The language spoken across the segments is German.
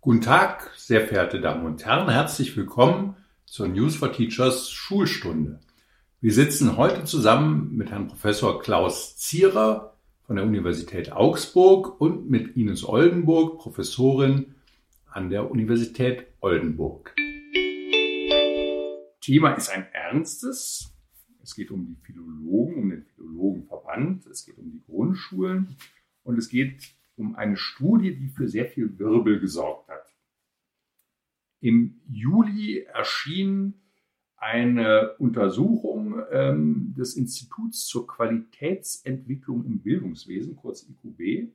Guten Tag, sehr verehrte Damen und Herren, herzlich willkommen zur News for Teachers Schulstunde. Wir sitzen heute zusammen mit Herrn Professor Klaus Zierer von der Universität Augsburg und mit Ines Oldenburg, Professorin an der Universität Oldenburg. Thema ist ein ernstes. Es geht um die Philologen, um den Philologenverband, es geht um die Grundschulen und es geht um eine Studie, die für sehr viel Wirbel gesorgt hat. Im Juli erschien eine Untersuchung ähm, des Instituts zur Qualitätsentwicklung im Bildungswesen, kurz IQB,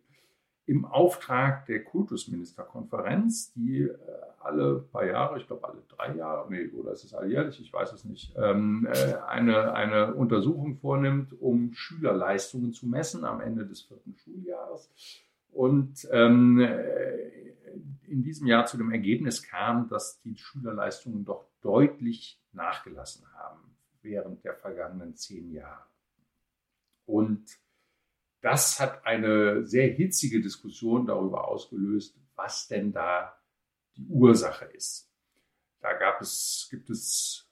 im Auftrag der Kultusministerkonferenz, die äh, alle paar Jahre, ich glaube alle drei Jahre, nee, oder ist es alljährlich, ich weiß es nicht, ähm, äh, eine, eine Untersuchung vornimmt, um Schülerleistungen zu messen am Ende des vierten Schuljahres. Und ähm, äh, in diesem Jahr zu dem Ergebnis kam, dass die Schülerleistungen doch deutlich nachgelassen haben während der vergangenen zehn Jahre. Und das hat eine sehr hitzige Diskussion darüber ausgelöst, was denn da die Ursache ist. Da gab es, gibt es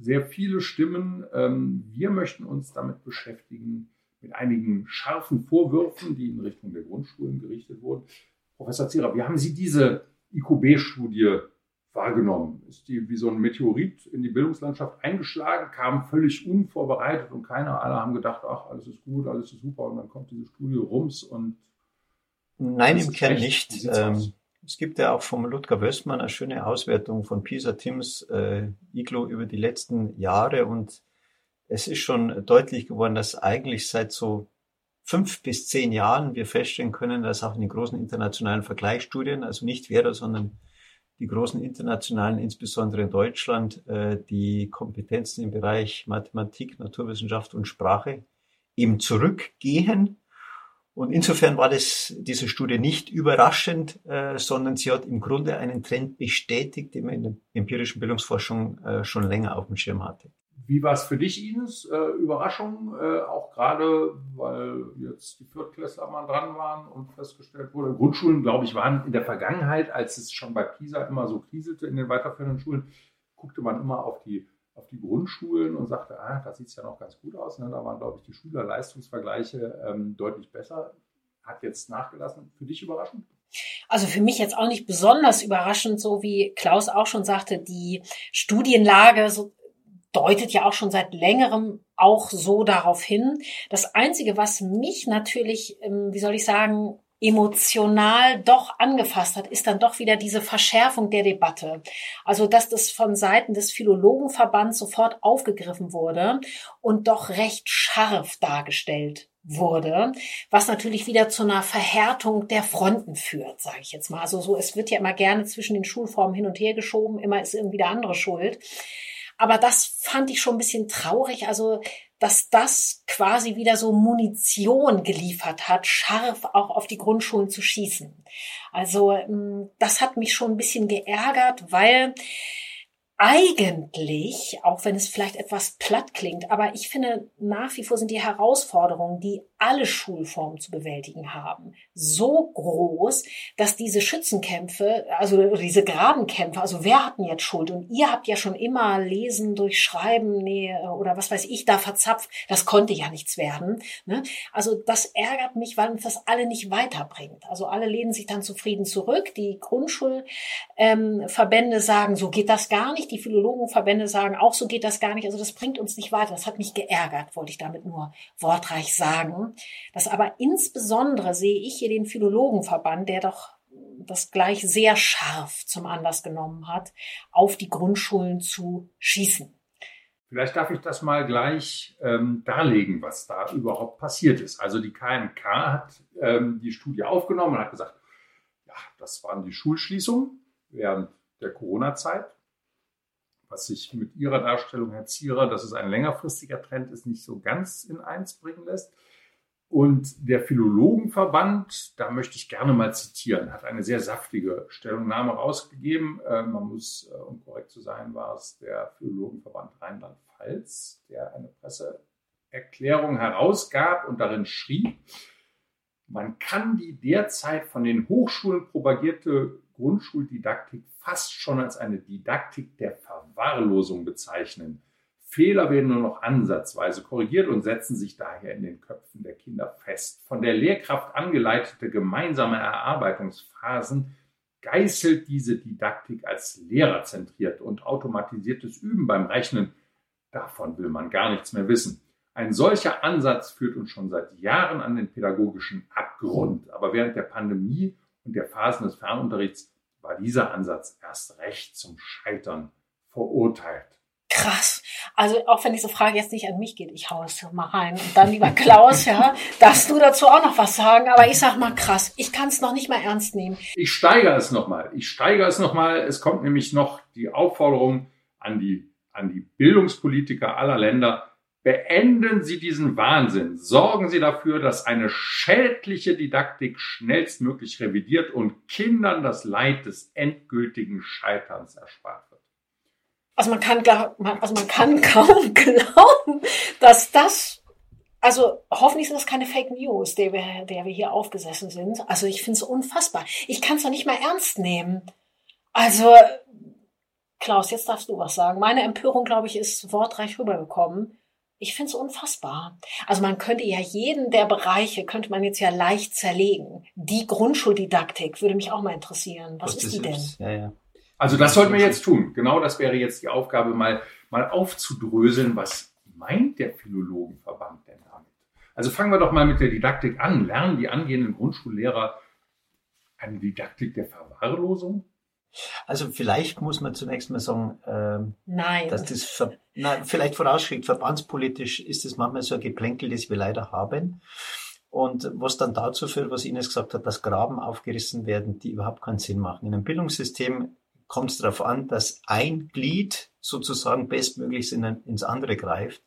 sehr viele Stimmen. Ähm, wir möchten uns damit beschäftigen, mit einigen scharfen Vorwürfen, die in Richtung der Grundschulen gerichtet wurden. Professor Zierer, wie haben Sie diese IQB-Studie wahrgenommen? Ist die wie so ein Meteorit in die Bildungslandschaft eingeschlagen, kam völlig unvorbereitet und keiner, alle haben gedacht, ach, alles ist gut, alles ist super und dann kommt diese Studie rums und Nein, im Kern nicht. Ähm, es gibt ja auch vom Ludger Wössmann eine schöne Auswertung von PISA Tims äh, IGLO über die letzten Jahre und es ist schon deutlich geworden, dass eigentlich seit so fünf bis zehn Jahren wir feststellen können, dass auch in den großen internationalen Vergleichsstudien, also nicht Vera, sondern die großen internationalen, insbesondere in Deutschland, äh, die Kompetenzen im Bereich Mathematik, Naturwissenschaft und Sprache eben zurückgehen. Und insofern war das, diese Studie nicht überraschend, äh, sondern sie hat im Grunde einen Trend bestätigt, den man in der empirischen Bildungsforschung äh, schon länger auf dem Schirm hatte. Wie war es für dich, Ines? Äh, Überraschung, äh, auch gerade, weil jetzt die Viertklässler mal dran waren und festgestellt wurde, Grundschulen, glaube ich, waren in der Vergangenheit, als es schon bei PISA immer so kriselte in den weiterführenden Schulen, guckte man immer auf die, auf die Grundschulen und sagte, ah, da sieht es ja noch ganz gut aus. Ne? Da waren, glaube ich, die Schülerleistungsvergleiche ähm, deutlich besser. Hat jetzt nachgelassen. Für dich überraschend? Also für mich jetzt auch nicht besonders überraschend, so wie Klaus auch schon sagte, die Studienlage so deutet ja auch schon seit längerem auch so darauf hin. Das Einzige, was mich natürlich, ähm, wie soll ich sagen, emotional doch angefasst hat, ist dann doch wieder diese Verschärfung der Debatte. Also, dass das von Seiten des Philologenverbands sofort aufgegriffen wurde und doch recht scharf dargestellt wurde, was natürlich wieder zu einer Verhärtung der Fronten führt, sage ich jetzt mal. Also so, es wird ja immer gerne zwischen den Schulformen hin und her geschoben, immer ist irgendwie der andere schuld. Aber das fand ich schon ein bisschen traurig. Also, dass das quasi wieder so Munition geliefert hat, scharf auch auf die Grundschulen zu schießen. Also, ähm, das hat mich schon ein bisschen geärgert, weil eigentlich, auch wenn es vielleicht etwas platt klingt, aber ich finde nach wie vor sind die Herausforderungen, die alle Schulformen zu bewältigen haben, so groß, dass diese Schützenkämpfe, also diese Grabenkämpfe, also wer hat denn jetzt Schuld? Und ihr habt ja schon immer Lesen durch Schreiben nee, oder was weiß ich da verzapft, das konnte ja nichts werden. Ne? Also das ärgert mich, weil uns das alle nicht weiterbringt. Also alle lehnen sich dann zufrieden zurück. Die Grundschulverbände ähm, sagen, so geht das gar nicht. Die Philologenverbände sagen, auch so geht das gar nicht. Also das bringt uns nicht weiter. Das hat mich geärgert, wollte ich damit nur wortreich sagen. Das aber insbesondere sehe ich hier den Philologenverband, der doch das gleich sehr scharf zum Anlass genommen hat, auf die Grundschulen zu schießen. Vielleicht darf ich das mal gleich ähm, darlegen, was da überhaupt passiert ist. Also die KMK hat ähm, die Studie aufgenommen und hat gesagt, ja, das waren die Schulschließungen während der Corona-Zeit. Was sich mit Ihrer Darstellung, Herr Zierer, dass es ein längerfristiger Trend ist, nicht so ganz in eins bringen lässt. Und der Philologenverband, da möchte ich gerne mal zitieren, hat eine sehr saftige Stellungnahme rausgegeben. Äh, man muss, äh, um korrekt zu sein, war es der Philologenverband Rheinland-Pfalz, der eine Presseerklärung herausgab und darin schrieb, man kann die derzeit von den Hochschulen propagierte Grundschuldidaktik fast schon als eine Didaktik der Verwahrlosung bezeichnen. Fehler werden nur noch ansatzweise korrigiert und setzen sich daher in den Köpfen der Kinder fest. Von der Lehrkraft angeleitete gemeinsame Erarbeitungsphasen geißelt diese Didaktik als lehrerzentriert und automatisiertes Üben beim Rechnen. Davon will man gar nichts mehr wissen. Ein solcher Ansatz führt uns schon seit Jahren an den pädagogischen Abgrund. Aber während der Pandemie und der Phasen des Fernunterrichts war dieser Ansatz erst recht zum Scheitern verurteilt. Krass. Also auch wenn diese Frage jetzt nicht an mich geht, ich hau es mal rein. Und dann lieber Klaus, ja, darfst du dazu auch noch was sagen. Aber ich sag mal krass, ich kann es noch nicht mal ernst nehmen. Ich steigere es nochmal. Ich steigere es nochmal. Es kommt nämlich noch die Aufforderung an die, an die Bildungspolitiker aller Länder, Beenden Sie diesen Wahnsinn. Sorgen Sie dafür, dass eine schädliche Didaktik schnellstmöglich revidiert und Kindern das Leid des endgültigen Scheiterns erspart wird. Also man kann, also man kann kaum glauben, dass das, also hoffentlich sind das keine Fake News, der wir, der wir hier aufgesessen sind. Also ich finde es unfassbar. Ich kann es doch nicht mal ernst nehmen. Also Klaus, jetzt darfst du was sagen. Meine Empörung, glaube ich, ist wortreich rübergekommen. Ich finde es unfassbar. Also man könnte ja jeden der Bereiche, könnte man jetzt ja leicht zerlegen. Die Grundschuldidaktik würde mich auch mal interessieren. Was, Was ist die denn? Ja, ja. Also das sollten wir jetzt tun. Genau das wäre jetzt die Aufgabe, mal, mal aufzudröseln, was meint der Philologenverband denn damit? Also fangen wir doch mal mit der Didaktik an. Lernen die angehenden Grundschullehrer eine Didaktik der Verwahrlosung? Also vielleicht muss man zunächst mal sagen, ähm, Nein. dass das ver na, vielleicht vorausschickt, verbandspolitisch ist es manchmal so ein Geplänkel, das wir leider haben. Und was dann dazu führt, was Ines gesagt hat, dass Graben aufgerissen werden, die überhaupt keinen Sinn machen. In einem Bildungssystem kommt es darauf an, dass ein Glied sozusagen bestmöglichst in ein, ins andere greift.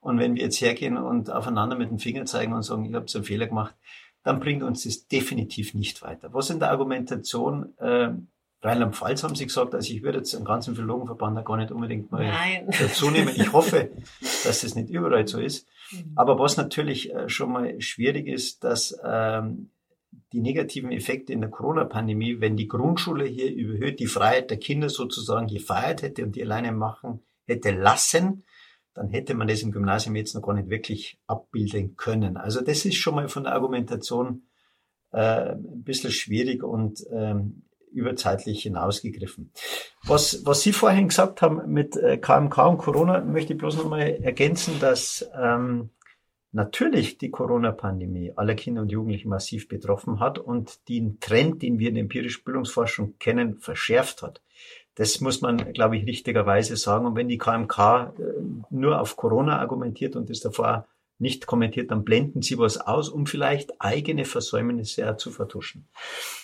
Und wenn wir jetzt hergehen und aufeinander mit dem Finger zeigen und sagen, ihr habt so einen Fehler gemacht, dann bringt uns das definitiv nicht weiter. Was in der Argumentation äh, Rheinland-Pfalz haben sie gesagt, also ich würde jetzt im ganzen Philologenverband da gar nicht unbedingt mal Nein. dazu nehmen. Ich hoffe, dass das nicht überall so ist. Mhm. Aber was natürlich äh, schon mal schwierig ist, dass ähm, die negativen Effekte in der Corona-Pandemie, wenn die Grundschule hier überhöht die Freiheit der Kinder sozusagen gefeiert hätte und die alleine machen hätte lassen, dann hätte man das im Gymnasium jetzt noch gar nicht wirklich abbilden können. Also das ist schon mal von der Argumentation äh, ein bisschen schwierig und ähm, überzeitlich hinausgegriffen. Was, was Sie vorhin gesagt haben mit KMK äh, und Corona, möchte ich bloß nochmal ergänzen, dass ähm, natürlich die Corona-Pandemie alle Kinder und Jugendliche massiv betroffen hat und den Trend, den wir in der empirischen Bildungsforschung kennen, verschärft hat. Das muss man, glaube ich, richtigerweise sagen. Und wenn die KMK äh, nur auf Corona argumentiert und das davor nicht kommentiert, dann blenden sie was aus, um vielleicht eigene Versäumnisse zu vertuschen.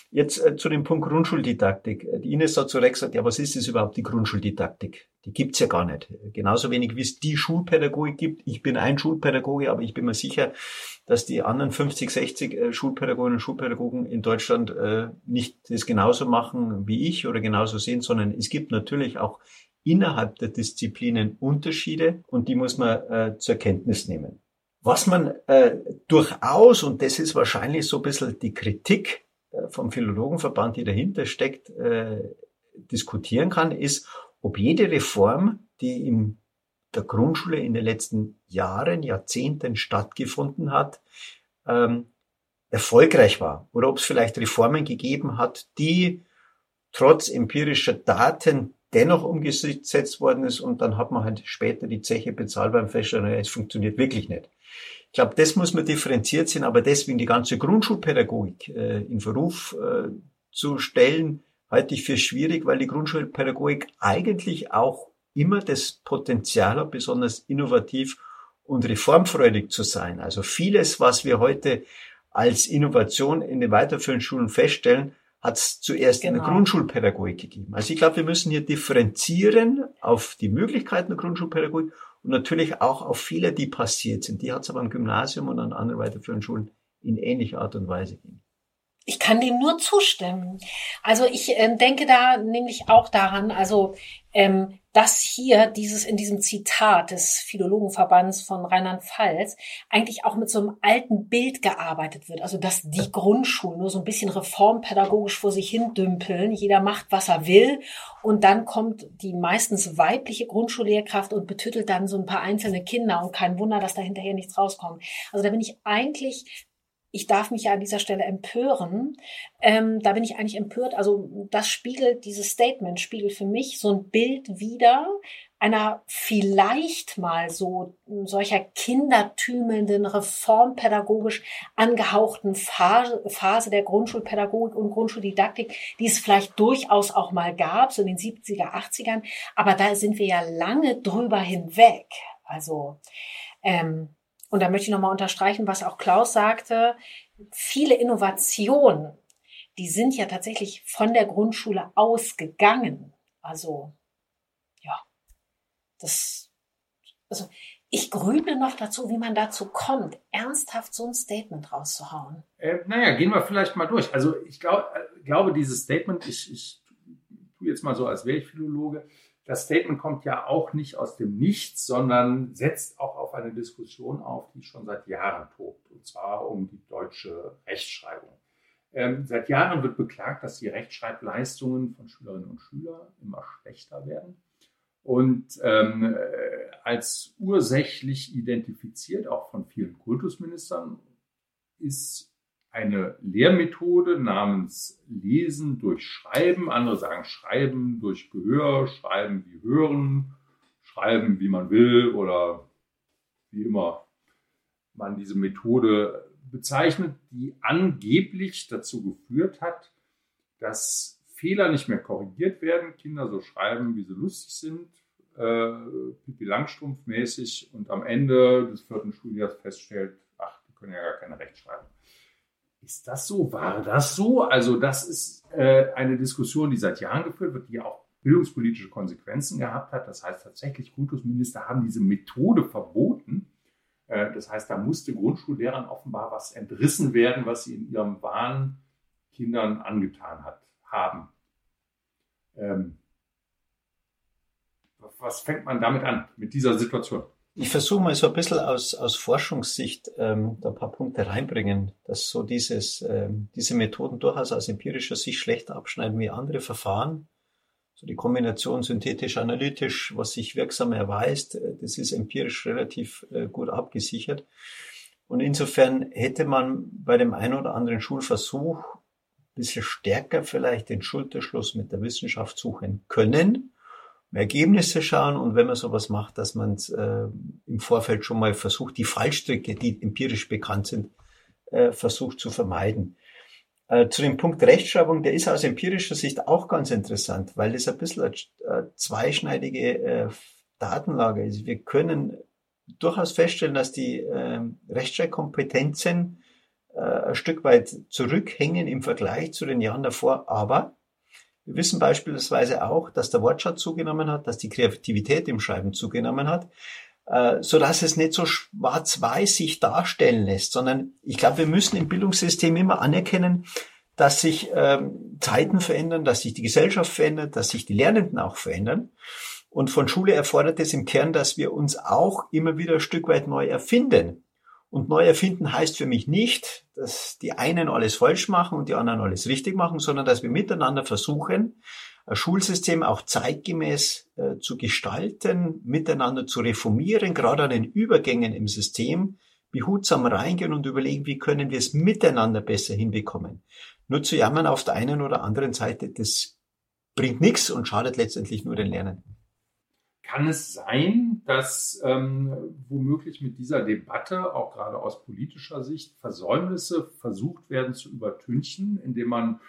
Jetzt äh, zu dem Punkt Grundschuldidaktik. Die Ines hat zu Recht gesagt, ja, was ist das überhaupt, die Grundschuldidaktik? Die gibt's ja gar nicht. Genauso wenig wie es die Schulpädagogik gibt. Ich bin ein Schulpädagoge, aber ich bin mir sicher, dass die anderen 50, 60 äh, Schulpädagoginnen und Schulpädagogen in Deutschland äh, nicht das genauso machen wie ich oder genauso sehen, sondern es gibt natürlich auch innerhalb der Disziplinen Unterschiede und die muss man zur Kenntnis nehmen. Was man äh, durchaus, und das ist wahrscheinlich so ein bisschen die Kritik, äh, vom Philologenverband, die dahinter steckt, äh, diskutieren kann, ist, ob jede Reform, die in der Grundschule in den letzten Jahren, Jahrzehnten stattgefunden hat, ähm, erfolgreich war. Oder ob es vielleicht Reformen gegeben hat, die trotz empirischer Daten dennoch umgesetzt worden ist und dann hat man halt später die Zeche bezahlt beim Feststellen, es funktioniert wirklich nicht. Ich glaube, das muss man differenziert sehen, aber deswegen die ganze Grundschulpädagogik äh, in Verruf äh, zu stellen, halte ich für schwierig, weil die Grundschulpädagogik eigentlich auch immer das Potenzial hat, besonders innovativ und reformfreudig zu sein. Also vieles, was wir heute als Innovation in den weiterführenden Schulen feststellen, hat es zuerst genau. in der genau. Grundschulpädagogik gegeben. Also ich glaube, wir müssen hier differenzieren auf die Möglichkeiten der Grundschulpädagogik und natürlich auch auf Fehler, die passiert sind. Die hat es aber am Gymnasium und an anderen weiterführenden Schulen in ähnlicher Art und Weise gegeben. Ich kann dem nur zustimmen. Also ich äh, denke da nämlich auch daran, also ähm, dass hier dieses in diesem Zitat des Philologenverbands von Rheinland-Pfalz eigentlich auch mit so einem alten Bild gearbeitet wird. Also dass die Grundschulen nur so ein bisschen reformpädagogisch vor sich hin dümpeln. Jeder macht, was er will. Und dann kommt die meistens weibliche Grundschullehrkraft und betüttelt dann so ein paar einzelne Kinder. Und kein Wunder, dass da hinterher nichts rauskommt. Also da bin ich eigentlich ich darf mich ja an dieser Stelle empören. Ähm, da bin ich eigentlich empört. Also das spiegelt, dieses Statement spiegelt für mich so ein Bild wieder einer vielleicht mal so solcher kindertümelnden, reformpädagogisch angehauchten Phase, Phase der Grundschulpädagogik und Grundschuldidaktik, die es vielleicht durchaus auch mal gab, so in den 70er, 80ern. Aber da sind wir ja lange drüber hinweg. Also ähm, und da möchte ich nochmal unterstreichen, was auch Klaus sagte, viele Innovationen, die sind ja tatsächlich von der Grundschule ausgegangen. Also, ja, das, also, ich grüble noch dazu, wie man dazu kommt, ernsthaft so ein Statement rauszuhauen. Äh, naja, gehen wir vielleicht mal durch. Also ich glaub, äh, glaube, dieses Statement, ich, ich tue jetzt mal so, als wäre ich das Statement kommt ja auch nicht aus dem Nichts, sondern setzt auch auf eine Diskussion auf, die schon seit Jahren tobt, und zwar um die deutsche Rechtschreibung. Ähm, seit Jahren wird beklagt, dass die Rechtschreibleistungen von Schülerinnen und Schülern immer schlechter werden. Und ähm, äh, als ursächlich identifiziert, auch von vielen Kultusministern, ist eine Lehrmethode namens Lesen durch Schreiben. Andere sagen Schreiben durch Gehör, Schreiben wie Hören, Schreiben wie man will oder wie immer man diese Methode bezeichnet, die angeblich dazu geführt hat, dass Fehler nicht mehr korrigiert werden, Kinder so schreiben, wie sie lustig sind, äh, Pipi Langstrumpf mäßig und am Ende des vierten Schuljahres feststellt, ach, die können ja gar keine Rechtschreibung. Ist das so? War das so? Also das ist äh, eine Diskussion, die seit Jahren geführt wird, die auch bildungspolitische Konsequenzen gehabt hat. Das heißt tatsächlich, Kultusminister haben diese Methode verboten. Äh, das heißt, da musste Grundschullehrern offenbar was entrissen werden, was sie in ihrem Wahn Kindern angetan hat, haben. Ähm, was fängt man damit an, mit dieser Situation? Ich versuche mal so ein bisschen aus, aus Forschungssicht ähm, da ein paar Punkte reinbringen, dass so dieses, ähm, diese Methoden durchaus aus empirischer Sicht schlechter abschneiden wie andere Verfahren. So die Kombination synthetisch-analytisch, was sich wirksam erweist, äh, das ist empirisch relativ äh, gut abgesichert. Und insofern hätte man bei dem einen oder anderen Schulversuch ein bisschen stärker vielleicht den Schulterschluss mit der Wissenschaft suchen können Ergebnisse schauen und wenn man sowas macht, dass man äh, im Vorfeld schon mal versucht, die Fallstricke, die empirisch bekannt sind, äh, versucht zu vermeiden. Äh, zu dem Punkt Rechtschreibung, der ist aus empirischer Sicht auch ganz interessant, weil das ein bisschen eine äh, zweischneidige äh, Datenlage ist. Wir können durchaus feststellen, dass die äh, Rechtschreibkompetenzen äh, ein Stück weit zurückhängen im Vergleich zu den Jahren davor, aber wir wissen beispielsweise auch, dass der Wortschatz zugenommen hat, dass die Kreativität im Schreiben zugenommen hat, äh, so dass es nicht so schwarz-weiß sich darstellen lässt, sondern ich glaube, wir müssen im Bildungssystem immer anerkennen, dass sich ähm, Zeiten verändern, dass sich die Gesellschaft verändert, dass sich die Lernenden auch verändern. Und von Schule erfordert es im Kern, dass wir uns auch immer wieder ein Stück weit neu erfinden. Und neu erfinden heißt für mich nicht, dass die einen alles falsch machen und die anderen alles richtig machen, sondern dass wir miteinander versuchen, ein Schulsystem auch zeitgemäß äh, zu gestalten, miteinander zu reformieren, gerade an den Übergängen im System, behutsam reingehen und überlegen, wie können wir es miteinander besser hinbekommen. Nur zu jammern auf der einen oder anderen Seite, das bringt nichts und schadet letztendlich nur den Lernenden. Kann es sein, dass ähm, womöglich mit dieser Debatte, auch gerade aus politischer Sicht, Versäumnisse versucht werden zu übertünchen, indem man,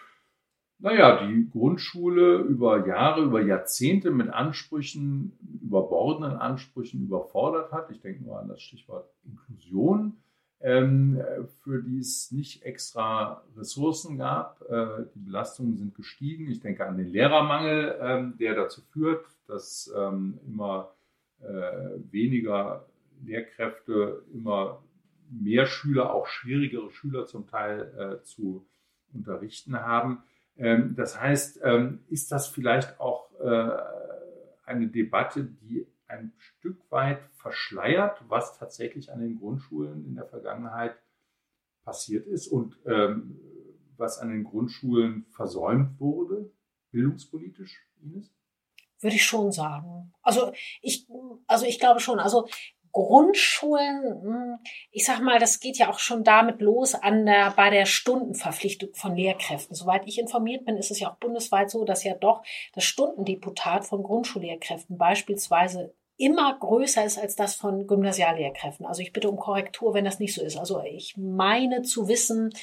naja, die Grundschule über Jahre, über Jahrzehnte mit Ansprüchen, überbordenden Ansprüchen überfordert hat? Ich denke nur an das Stichwort Inklusion, für die es nicht extra Ressourcen gab. Äh, die Belastungen sind gestiegen. Ich denke an den Lehrermangel, ähm, der dazu führt, dass ähm, immer äh, weniger Lehrkräfte, immer mehr Schüler, auch schwierigere Schüler zum Teil äh, zu unterrichten haben. Ähm, das heißt, ähm, ist das vielleicht auch eine Debatte, die ein Stück weit verschleiert, was tatsächlich an den Grundschulen in der Vergangenheit passiert ist und ähm, was an den Grundschulen versäumt wurde, bildungspolitisch, Ines? Würde ich schon sagen. Also ich, also ich glaube schon. Also Grundschulen, hm, ich sag mal, das geht ja auch schon damit los an der, bei der Stundenverpflichtung von Lehrkräften. Soweit ich informiert bin, ist es ja auch bundesweit so, dass ja doch das Stundendeputat von Grundschullehrkräften beispielsweise immer größer ist als das von Gymnasiallehrkräften. Also ich bitte um Korrektur, wenn das nicht so ist. Also ich meine zu wissen,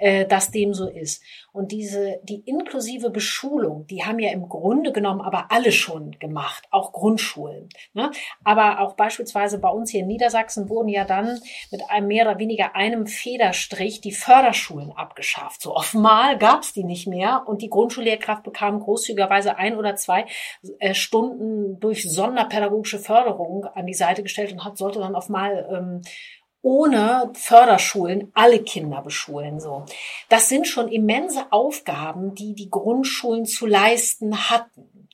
äh, dass dem so ist. Und diese, die inklusive Beschulung, die haben ja im Grunde genommen aber alle schon gemacht, auch Grundschulen. Ne? Aber auch beispielsweise bei uns hier in Niedersachsen wurden ja dann mit einem mehr oder weniger einem Federstrich die Förderschulen abgeschafft. So offenbar gab es die nicht mehr und die Grundschullehrkraft bekam großzügigerweise ein oder zwei äh, Stunden durch sonderpädagogische Förderung an die Seite gestellt und hat, sollte dann auf mal ähm, ohne Förderschulen alle Kinder beschulen, so. Das sind schon immense Aufgaben, die die Grundschulen zu leisten hatten.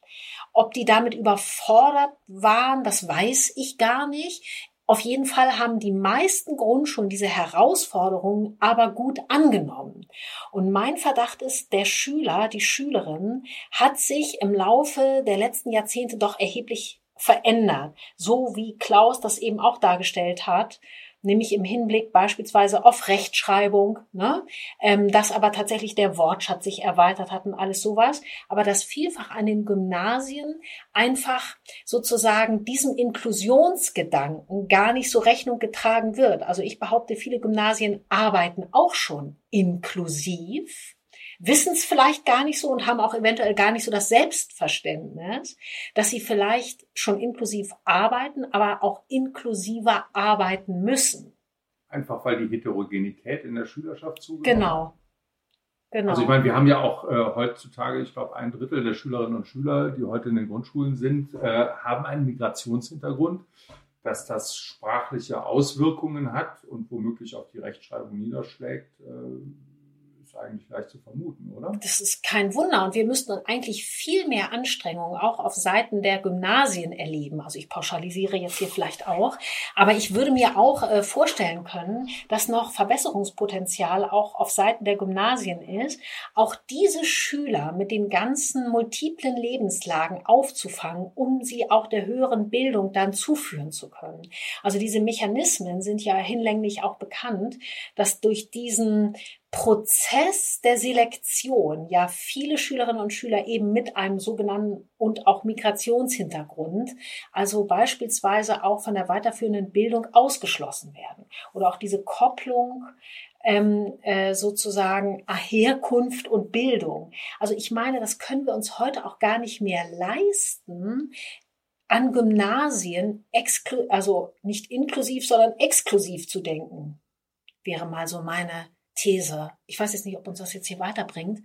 Ob die damit überfordert waren, das weiß ich gar nicht. Auf jeden Fall haben die meisten Grundschulen diese Herausforderungen aber gut angenommen. Und mein Verdacht ist, der Schüler, die Schülerin hat sich im Laufe der letzten Jahrzehnte doch erheblich verändert. So wie Klaus das eben auch dargestellt hat nämlich im Hinblick beispielsweise auf Rechtschreibung, ne? ähm, dass aber tatsächlich der Wortschatz sich erweitert hat und alles sowas, aber dass vielfach an den Gymnasien einfach sozusagen diesem Inklusionsgedanken gar nicht so Rechnung getragen wird. Also ich behaupte, viele Gymnasien arbeiten auch schon inklusiv, wissen es vielleicht gar nicht so und haben auch eventuell gar nicht so das Selbstverständnis, dass sie vielleicht schon inklusiv arbeiten, aber auch inklusiver arbeiten müssen. Einfach weil die Heterogenität in der Schülerschaft zugenommen Genau. Genau. Also ich meine, wir haben ja auch äh, heutzutage, ich glaube, ein Drittel der Schülerinnen und Schüler, die heute in den Grundschulen sind, äh, haben einen Migrationshintergrund, dass das sprachliche Auswirkungen hat und womöglich auch die Rechtschreibung niederschlägt. Äh, eigentlich leicht zu vermuten, oder? Das ist kein Wunder. Und wir müssten eigentlich viel mehr Anstrengungen auch auf Seiten der Gymnasien erleben. Also ich pauschalisiere jetzt hier vielleicht auch. Aber ich würde mir auch äh, vorstellen können, dass noch Verbesserungspotenzial auch auf Seiten der Gymnasien ist, auch diese Schüler mit den ganzen multiplen Lebenslagen aufzufangen, um sie auch der höheren Bildung dann zuführen zu können. Also diese Mechanismen sind ja hinlänglich auch bekannt, dass durch diesen Prozess der Selektion ja viele Schülerinnen und Schüler eben mit einem sogenannten und auch Migrationshintergrund, also beispielsweise auch von der weiterführenden Bildung ausgeschlossen werden. Oder auch diese Kopplung ähm, äh, sozusagen Herkunft und Bildung. Also ich meine, das können wir uns heute auch gar nicht mehr leisten, an Gymnasien, also nicht inklusiv, sondern exklusiv zu denken, wäre mal so meine These. Ich weiß jetzt nicht, ob uns das jetzt hier weiterbringt,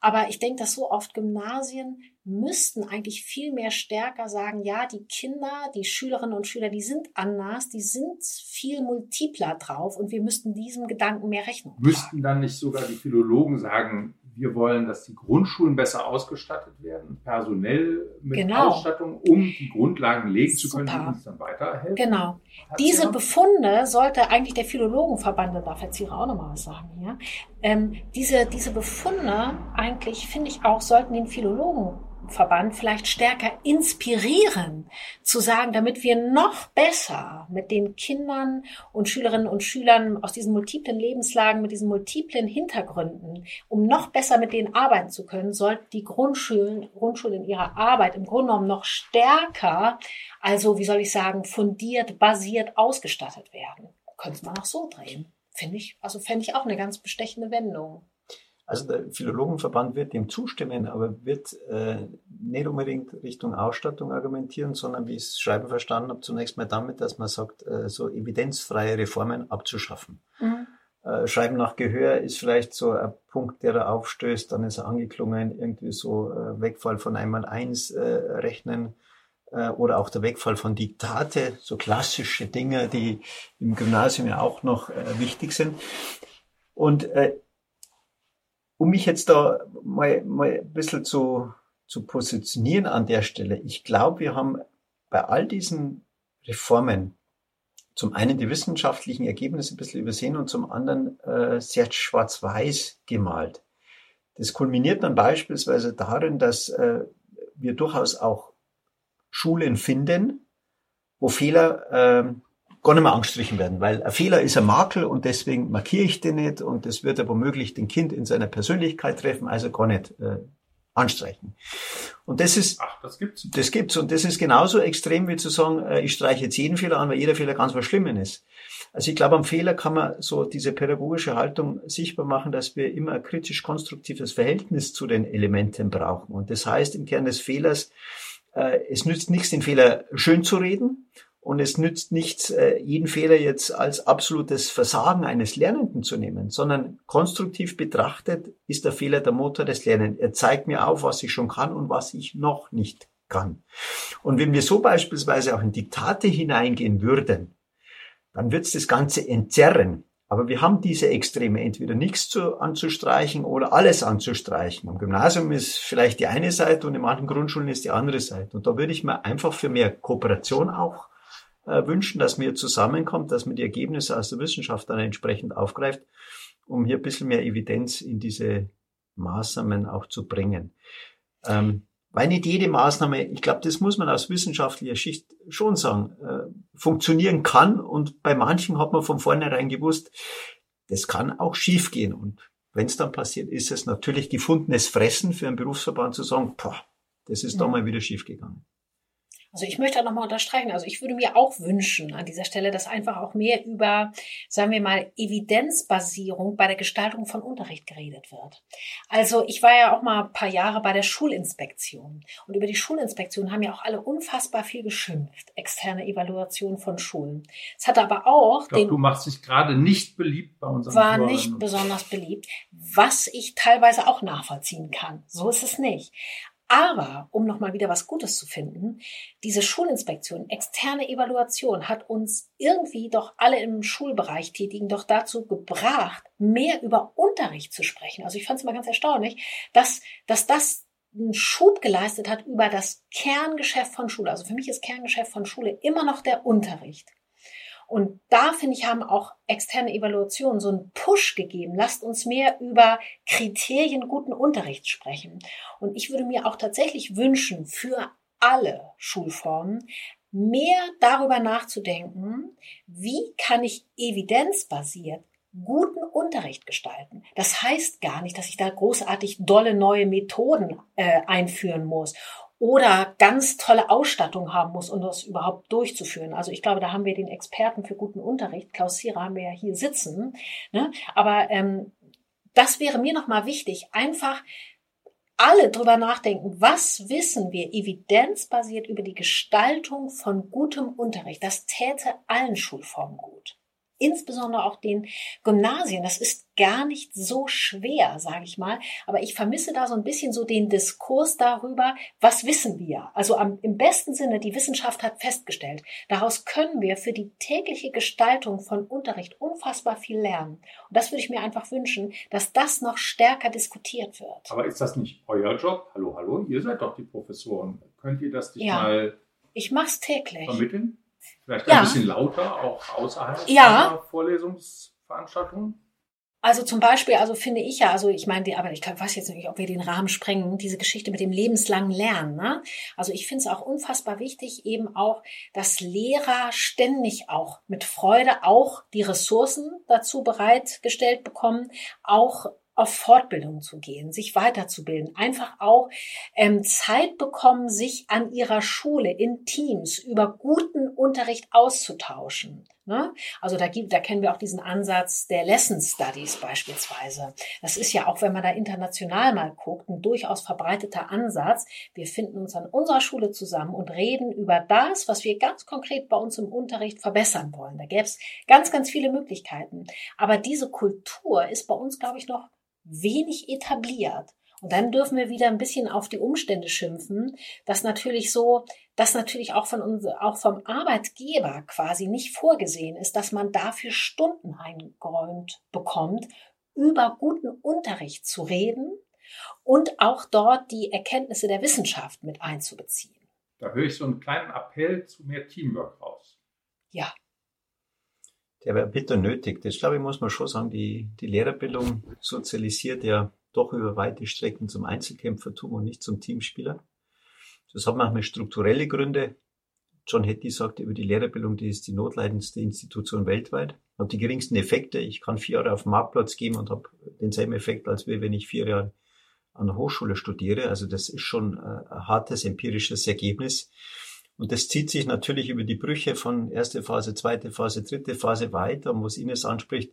aber ich denke, dass so oft Gymnasien müssten eigentlich viel mehr stärker sagen, ja, die Kinder, die Schülerinnen und Schüler, die sind anders, die sind viel multipler drauf und wir müssten diesem Gedanken mehr Rechnung. Müssten dann nicht sogar die Philologen sagen, wir wollen, dass die Grundschulen besser ausgestattet werden, personell mit genau. Ausstattung, um die Grundlagen legen zu können, die uns dann weiterhelfen. Genau. Diese Befunde sollte eigentlich der Philologenverband, da darf hier auch nochmal was sagen hier, ähm, diese, diese Befunde eigentlich, finde ich auch, sollten den Philologen Verband vielleicht stärker inspirieren, zu sagen, damit wir noch besser mit den Kindern und Schülerinnen und Schülern aus diesen multiplen Lebenslagen, mit diesen multiplen Hintergründen, um noch besser mit denen arbeiten zu können, sollten die Grundschulen, Grundschulen in ihrer Arbeit im Grunde genommen noch stärker, also wie soll ich sagen, fundiert, basiert ausgestattet werden. Könnte man auch so drehen. Finde ich, also fände ich auch eine ganz bestechende Wendung. Also der Philologenverband wird dem zustimmen, aber wird äh, nicht unbedingt Richtung Ausstattung argumentieren, sondern wie ich es schreiben verstanden habe, zunächst mal damit, dass man sagt, äh, so evidenzfreie Reformen abzuschaffen. Mhm. Äh, Schreiben nach Gehör ist vielleicht so ein Punkt, der da aufstößt, dann ist er angeklungen, irgendwie so äh, Wegfall von einmal eins äh, rechnen äh, oder auch der Wegfall von Diktate, so klassische Dinge, die im Gymnasium ja auch noch äh, wichtig sind. Und äh, um mich jetzt da mal, mal ein bisschen zu, zu positionieren an der Stelle, ich glaube, wir haben bei all diesen Reformen zum einen die wissenschaftlichen Ergebnisse ein bisschen übersehen und zum anderen äh, sehr schwarz-weiß gemalt. Das kulminiert dann beispielsweise darin, dass äh, wir durchaus auch Schulen finden, wo Fehler äh, gar nicht mehr angestrichen werden, weil ein Fehler ist ein Makel und deswegen markiere ich den nicht und das wird aber womöglich den Kind in seiner Persönlichkeit treffen, also gar nicht äh, anstreichen. Und das ist, Ach, das gibt's. Das gibt's und das ist genauso extrem wie zu sagen, äh, ich streiche jetzt jeden Fehler an, weil jeder Fehler ganz was Schlimmes ist. Also ich glaube, am Fehler kann man so diese pädagogische Haltung sichtbar machen, dass wir immer ein kritisch konstruktives Verhältnis zu den Elementen brauchen. Und das heißt im Kern des Fehlers, äh, es nützt nichts, den Fehler schön zu reden und es nützt nichts, äh, jeden Fehler jetzt als absolutes Versagen eines Lernenden zu nehmen, sondern konstruktiv betrachtet ist der Fehler der Motor des Lernens. Er zeigt mir auf, was ich schon kann und was ich noch nicht kann. Und wenn wir so beispielsweise auch in Diktate hineingehen würden, dann wird es das Ganze entzerren. Aber wir haben diese Extreme, entweder nichts zu, anzustreichen oder alles anzustreichen. Am Gymnasium ist vielleicht die eine Seite und in manchen Grundschulen ist die andere Seite. Und da würde ich mir einfach für mehr Kooperation auch wünschen, dass man hier zusammenkommt, dass man die Ergebnisse aus der Wissenschaft dann entsprechend aufgreift, um hier ein bisschen mehr Evidenz in diese Maßnahmen auch zu bringen. Ähm, weil nicht jede Maßnahme, ich glaube, das muss man aus wissenschaftlicher Schicht schon sagen, äh, funktionieren kann. Und bei manchen hat man von vornherein gewusst, das kann auch schiefgehen. Und wenn es dann passiert, ist es natürlich gefundenes Fressen für einen Berufsverband zu sagen, boah, das ist ja. da mal wieder schiefgegangen. Also ich möchte nochmal unterstreichen, also ich würde mir auch wünschen an dieser Stelle, dass einfach auch mehr über, sagen wir mal, Evidenzbasierung bei der Gestaltung von Unterricht geredet wird. Also ich war ja auch mal ein paar Jahre bei der Schulinspektion und über die Schulinspektion haben ja auch alle unfassbar viel geschimpft, externe Evaluation von Schulen. Es hatte aber auch ich glaub, den, du machst dich gerade nicht beliebt bei unseren War nicht besonders beliebt, was ich teilweise auch nachvollziehen kann. So ist es nicht. Aber um nochmal wieder was Gutes zu finden, diese Schulinspektion, externe Evaluation hat uns irgendwie doch alle im Schulbereich tätigen doch dazu gebracht, mehr über Unterricht zu sprechen. Also ich fand es immer ganz erstaunlich, dass, dass das einen Schub geleistet hat über das Kerngeschäft von Schule. Also für mich ist Kerngeschäft von Schule immer noch der Unterricht. Und da, finde ich, haben auch externe Evaluationen so einen Push gegeben. Lasst uns mehr über Kriterien guten Unterrichts sprechen. Und ich würde mir auch tatsächlich wünschen, für alle Schulformen mehr darüber nachzudenken, wie kann ich evidenzbasiert guten Unterricht gestalten. Das heißt gar nicht, dass ich da großartig dolle neue Methoden äh, einführen muss oder ganz tolle Ausstattung haben muss, um das überhaupt durchzuführen. Also ich glaube, da haben wir den Experten für guten Unterricht, Klaus Sierer, haben wir ja hier sitzen. Ne? Aber ähm, das wäre mir nochmal wichtig, einfach alle drüber nachdenken, was wissen wir evidenzbasiert über die Gestaltung von gutem Unterricht. Das täte allen Schulformen gut insbesondere auch den Gymnasien. Das ist gar nicht so schwer, sage ich mal. Aber ich vermisse da so ein bisschen so den Diskurs darüber, was wissen wir? Also am, im besten Sinne, die Wissenschaft hat festgestellt, daraus können wir für die tägliche Gestaltung von Unterricht unfassbar viel lernen. Und das würde ich mir einfach wünschen, dass das noch stärker diskutiert wird. Aber ist das nicht euer Job? Hallo, hallo, ihr seid doch die Professoren. Könnt ihr das nicht ja. mal ich mach's täglich. vermitteln? Vielleicht ein ja. bisschen lauter, auch außerhalb ja. der Vorlesungsveranstaltungen? Also zum Beispiel, also finde ich ja, also ich meine, die, aber ich weiß jetzt nicht, ob wir den Rahmen sprengen, diese Geschichte mit dem lebenslangen Lernen. Ne? Also ich finde es auch unfassbar wichtig, eben auch, dass Lehrer ständig auch mit Freude auch die Ressourcen dazu bereitgestellt bekommen, auch auf Fortbildung zu gehen, sich weiterzubilden, einfach auch ähm, Zeit bekommen, sich an ihrer Schule in Teams über guten Unterricht auszutauschen. Ne? Also da gibt, da kennen wir auch diesen Ansatz der Lesson Studies beispielsweise. Das ist ja auch, wenn man da international mal guckt, ein durchaus verbreiteter Ansatz. Wir finden uns an unserer Schule zusammen und reden über das, was wir ganz konkret bei uns im Unterricht verbessern wollen. Da gäbe es ganz, ganz viele Möglichkeiten. Aber diese Kultur ist bei uns, glaube ich, noch wenig etabliert. Und dann dürfen wir wieder ein bisschen auf die Umstände schimpfen, dass natürlich so, dass natürlich auch von uns, auch vom Arbeitgeber quasi nicht vorgesehen ist, dass man dafür Stunden eingeräumt bekommt über guten Unterricht zu reden und auch dort die Erkenntnisse der Wissenschaft mit einzubeziehen. Da höre ich so einen kleinen Appell zu mehr Teamwork raus. Ja. Der wäre bitter nötig. Das glaube ich, muss man schon sagen. Die, die Lehrerbildung sozialisiert ja doch über weite Strecken zum Einzelkämpfertum und nicht zum Teamspieler. Das hat manchmal strukturelle Gründe. John Hattie sagte über die Lehrerbildung, die ist die notleidendste Institution weltweit, hat die geringsten Effekte. Ich kann vier Jahre auf dem Marktplatz gehen und habe denselben Effekt, als wenn ich vier Jahre an der Hochschule studiere. Also das ist schon äh, ein hartes empirisches Ergebnis. Und das zieht sich natürlich über die Brüche von erste Phase, zweite Phase, dritte Phase weiter. Und was Ines anspricht,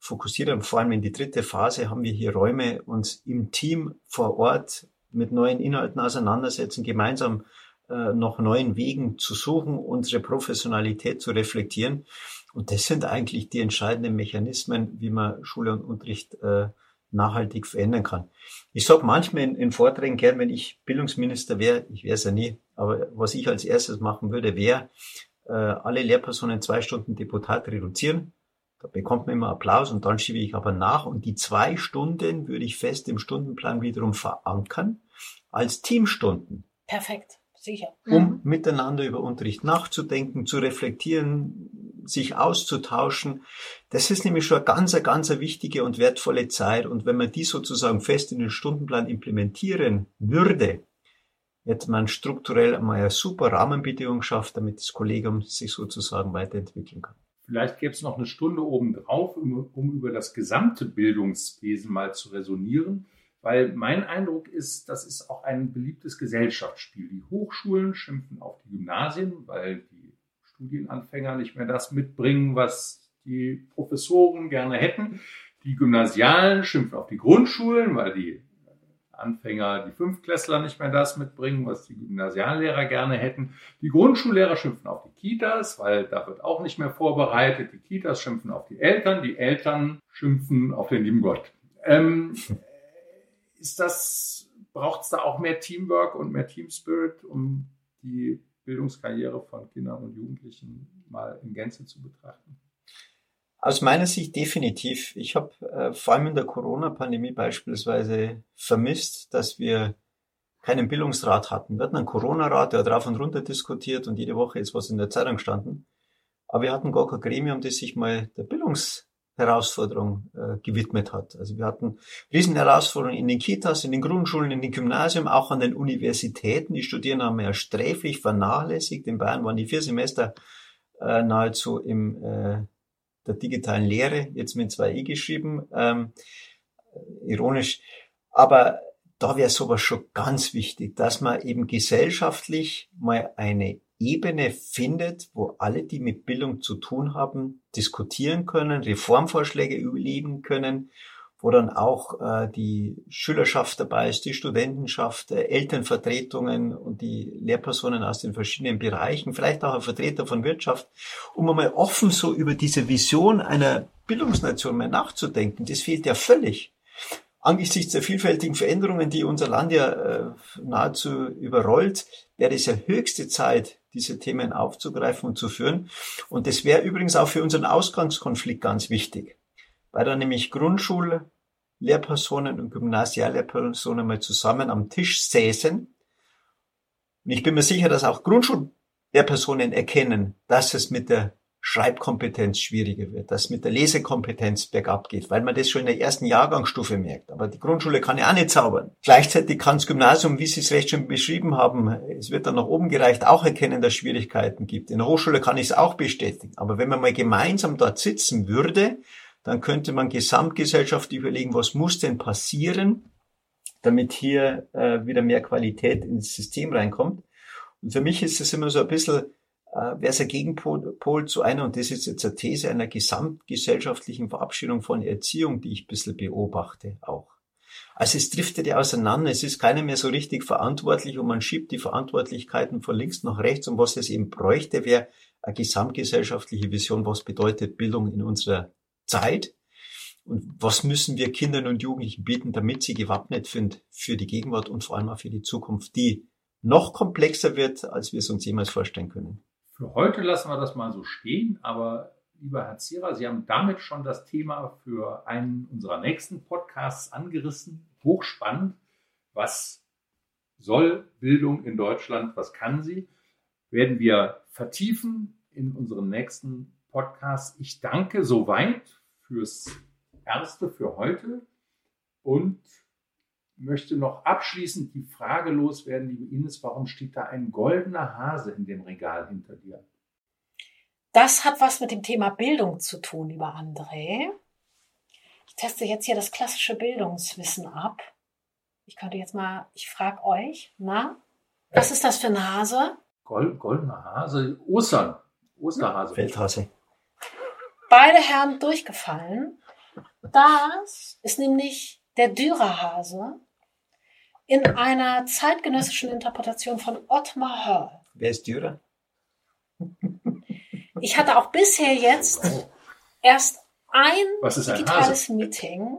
fokussieren vor allem in die dritte Phase haben wir hier Räume, uns im Team vor Ort mit neuen Inhalten auseinandersetzen, gemeinsam äh, noch neuen Wegen zu suchen, unsere Professionalität zu reflektieren. Und das sind eigentlich die entscheidenden Mechanismen, wie man Schule und Unterricht äh, nachhaltig verändern kann. Ich sage manchmal in, in, Vorträgen gern, wenn ich Bildungsminister wäre, ich wäre es ja nie, aber was ich als erstes machen würde, wäre, äh, alle Lehrpersonen zwei Stunden Deputat reduzieren. Da bekommt man immer Applaus und dann schiebe ich aber nach und die zwei Stunden würde ich fest im Stundenplan wiederum verankern als Teamstunden. Perfekt, sicher. Um mhm. miteinander über Unterricht nachzudenken, zu reflektieren, sich auszutauschen. Das ist nämlich schon eine ganz, ganz wichtige und wertvolle Zeit. Und wenn man die sozusagen fest in den Stundenplan implementieren würde, hätte man strukturell einmal eine super Rahmenbedingung schafft, damit das Kollegium sich sozusagen weiterentwickeln kann. Vielleicht gäbe es noch eine Stunde obendrauf, um, um über das gesamte Bildungswesen mal zu resonieren, weil mein Eindruck ist, das ist auch ein beliebtes Gesellschaftsspiel. Die Hochschulen schimpfen auf die Gymnasien, weil die Studienanfänger nicht mehr das mitbringen, was die Professoren gerne hätten. Die Gymnasialen schimpfen auf die Grundschulen, weil die Anfänger, die Fünftklässler nicht mehr das mitbringen, was die Gymnasiallehrer gerne hätten. Die Grundschullehrer schimpfen auf die Kitas, weil da wird auch nicht mehr vorbereitet. Die Kitas schimpfen auf die Eltern, die Eltern schimpfen auf den lieben Gott. Ähm, ist das, braucht es da auch mehr Teamwork und mehr Teamspirit, um die Bildungskarriere von Kindern und Jugendlichen mal in Gänze zu betrachten? Aus meiner Sicht definitiv. Ich habe äh, vor allem in der Corona-Pandemie beispielsweise vermisst, dass wir keinen Bildungsrat hatten. Wir hatten einen Corona-Rat, der hat rauf und runter diskutiert und jede Woche ist was in der Zeitung gestanden. Aber wir hatten gar kein Gremium, das sich mal der Bildungs Herausforderung äh, gewidmet hat. Also wir hatten Riesenherausforderungen in den Kitas, in den Grundschulen, in den Gymnasien, auch an den Universitäten. Die Studierenden haben ja sträflich vernachlässigt. In Bayern waren die vier Semester äh, nahezu im äh, der digitalen Lehre, jetzt mit zwei E geschrieben, ähm, ironisch. Aber da wäre sowas schon ganz wichtig, dass man eben gesellschaftlich mal eine Ebene findet, wo alle, die mit Bildung zu tun haben, diskutieren können, Reformvorschläge überlegen können, wo dann auch äh, die Schülerschaft dabei ist, die Studentenschaft, äh, Elternvertretungen und die Lehrpersonen aus den verschiedenen Bereichen, vielleicht auch ein Vertreter von Wirtschaft, um einmal offen so über diese Vision einer Bildungsnation mal nachzudenken. Das fehlt ja völlig. Angesichts der vielfältigen Veränderungen, die unser Land ja äh, nahezu überrollt, wäre es ja höchste Zeit, diese Themen aufzugreifen und zu führen. Und das wäre übrigens auch für unseren Ausgangskonflikt ganz wichtig, weil da nämlich Grundschullehrpersonen und Gymnasiallehrpersonen mal zusammen am Tisch säßen. Und ich bin mir sicher, dass auch Grundschullehrpersonen erkennen, dass es mit der Schreibkompetenz schwieriger wird, dass mit der Lesekompetenz bergab geht, weil man das schon in der ersten Jahrgangsstufe merkt. Aber die Grundschule kann ja auch nicht zaubern. Gleichzeitig kann das Gymnasium, wie Sie es recht schon beschrieben haben, es wird dann nach oben gereicht, auch erkennen, dass es Schwierigkeiten gibt. In der Hochschule kann ich es auch bestätigen. Aber wenn man mal gemeinsam dort sitzen würde, dann könnte man gesamtgesellschaftlich überlegen, was muss denn passieren, damit hier äh, wieder mehr Qualität ins System reinkommt. Und für mich ist es immer so ein bisschen äh, wäre es ein Gegenpol zu einer, und das ist jetzt eine These einer gesamtgesellschaftlichen Verabschiedung von Erziehung, die ich ein bisschen beobachte auch. Also es driftet ja auseinander, es ist keiner mehr so richtig verantwortlich und man schiebt die Verantwortlichkeiten von links nach rechts und was es eben bräuchte, wäre eine gesamtgesellschaftliche Vision, was bedeutet Bildung in unserer Zeit und was müssen wir Kindern und Jugendlichen bieten, damit sie gewappnet sind für die Gegenwart und vor allem auch für die Zukunft, die noch komplexer wird, als wir es uns jemals vorstellen können. Für heute lassen wir das mal so stehen, aber lieber Herr Zierer, Sie haben damit schon das Thema für einen unserer nächsten Podcasts angerissen. Hochspannend. Was soll Bildung in Deutschland? Was kann sie? Werden wir vertiefen in unserem nächsten Podcast. Ich danke soweit fürs Erste für heute und möchte noch abschließend die Frage loswerden, liebe Ines, warum steht da ein goldener Hase in dem Regal hinter dir? Das hat was mit dem Thema Bildung zu tun, lieber André. Ich teste jetzt hier das klassische Bildungswissen ab. Ich könnte jetzt mal, ich frage euch, na, was ist das für ein Hase? Gold, goldener Hase, Ostern, Osterhase. Feldhase. Beide Herren durchgefallen. Das ist nämlich der Dürerhase in einer zeitgenössischen Interpretation von Ottmar Hörl. Wer ist Dürer? Ich hatte auch bisher jetzt erst ein Was ist ein digitales Meeting,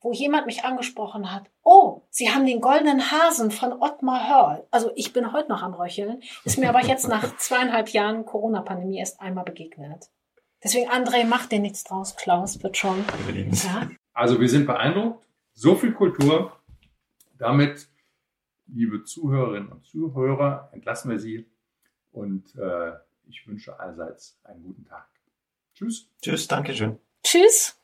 wo jemand mich angesprochen hat. Oh, Sie haben den goldenen Hasen von Ottmar Hörl. Also ich bin heute noch am Röcheln, ist mir aber jetzt nach zweieinhalb Jahren Corona-Pandemie erst einmal begegnet. Deswegen, André, mach dir nichts draus. Klaus wird schon. Ja? Also wir sind beeindruckt. So viel Kultur. Damit, liebe Zuhörerinnen und Zuhörer, entlassen wir Sie und äh, ich wünsche allseits einen guten Tag. Tschüss. Tschüss, Dankeschön. Tschüss.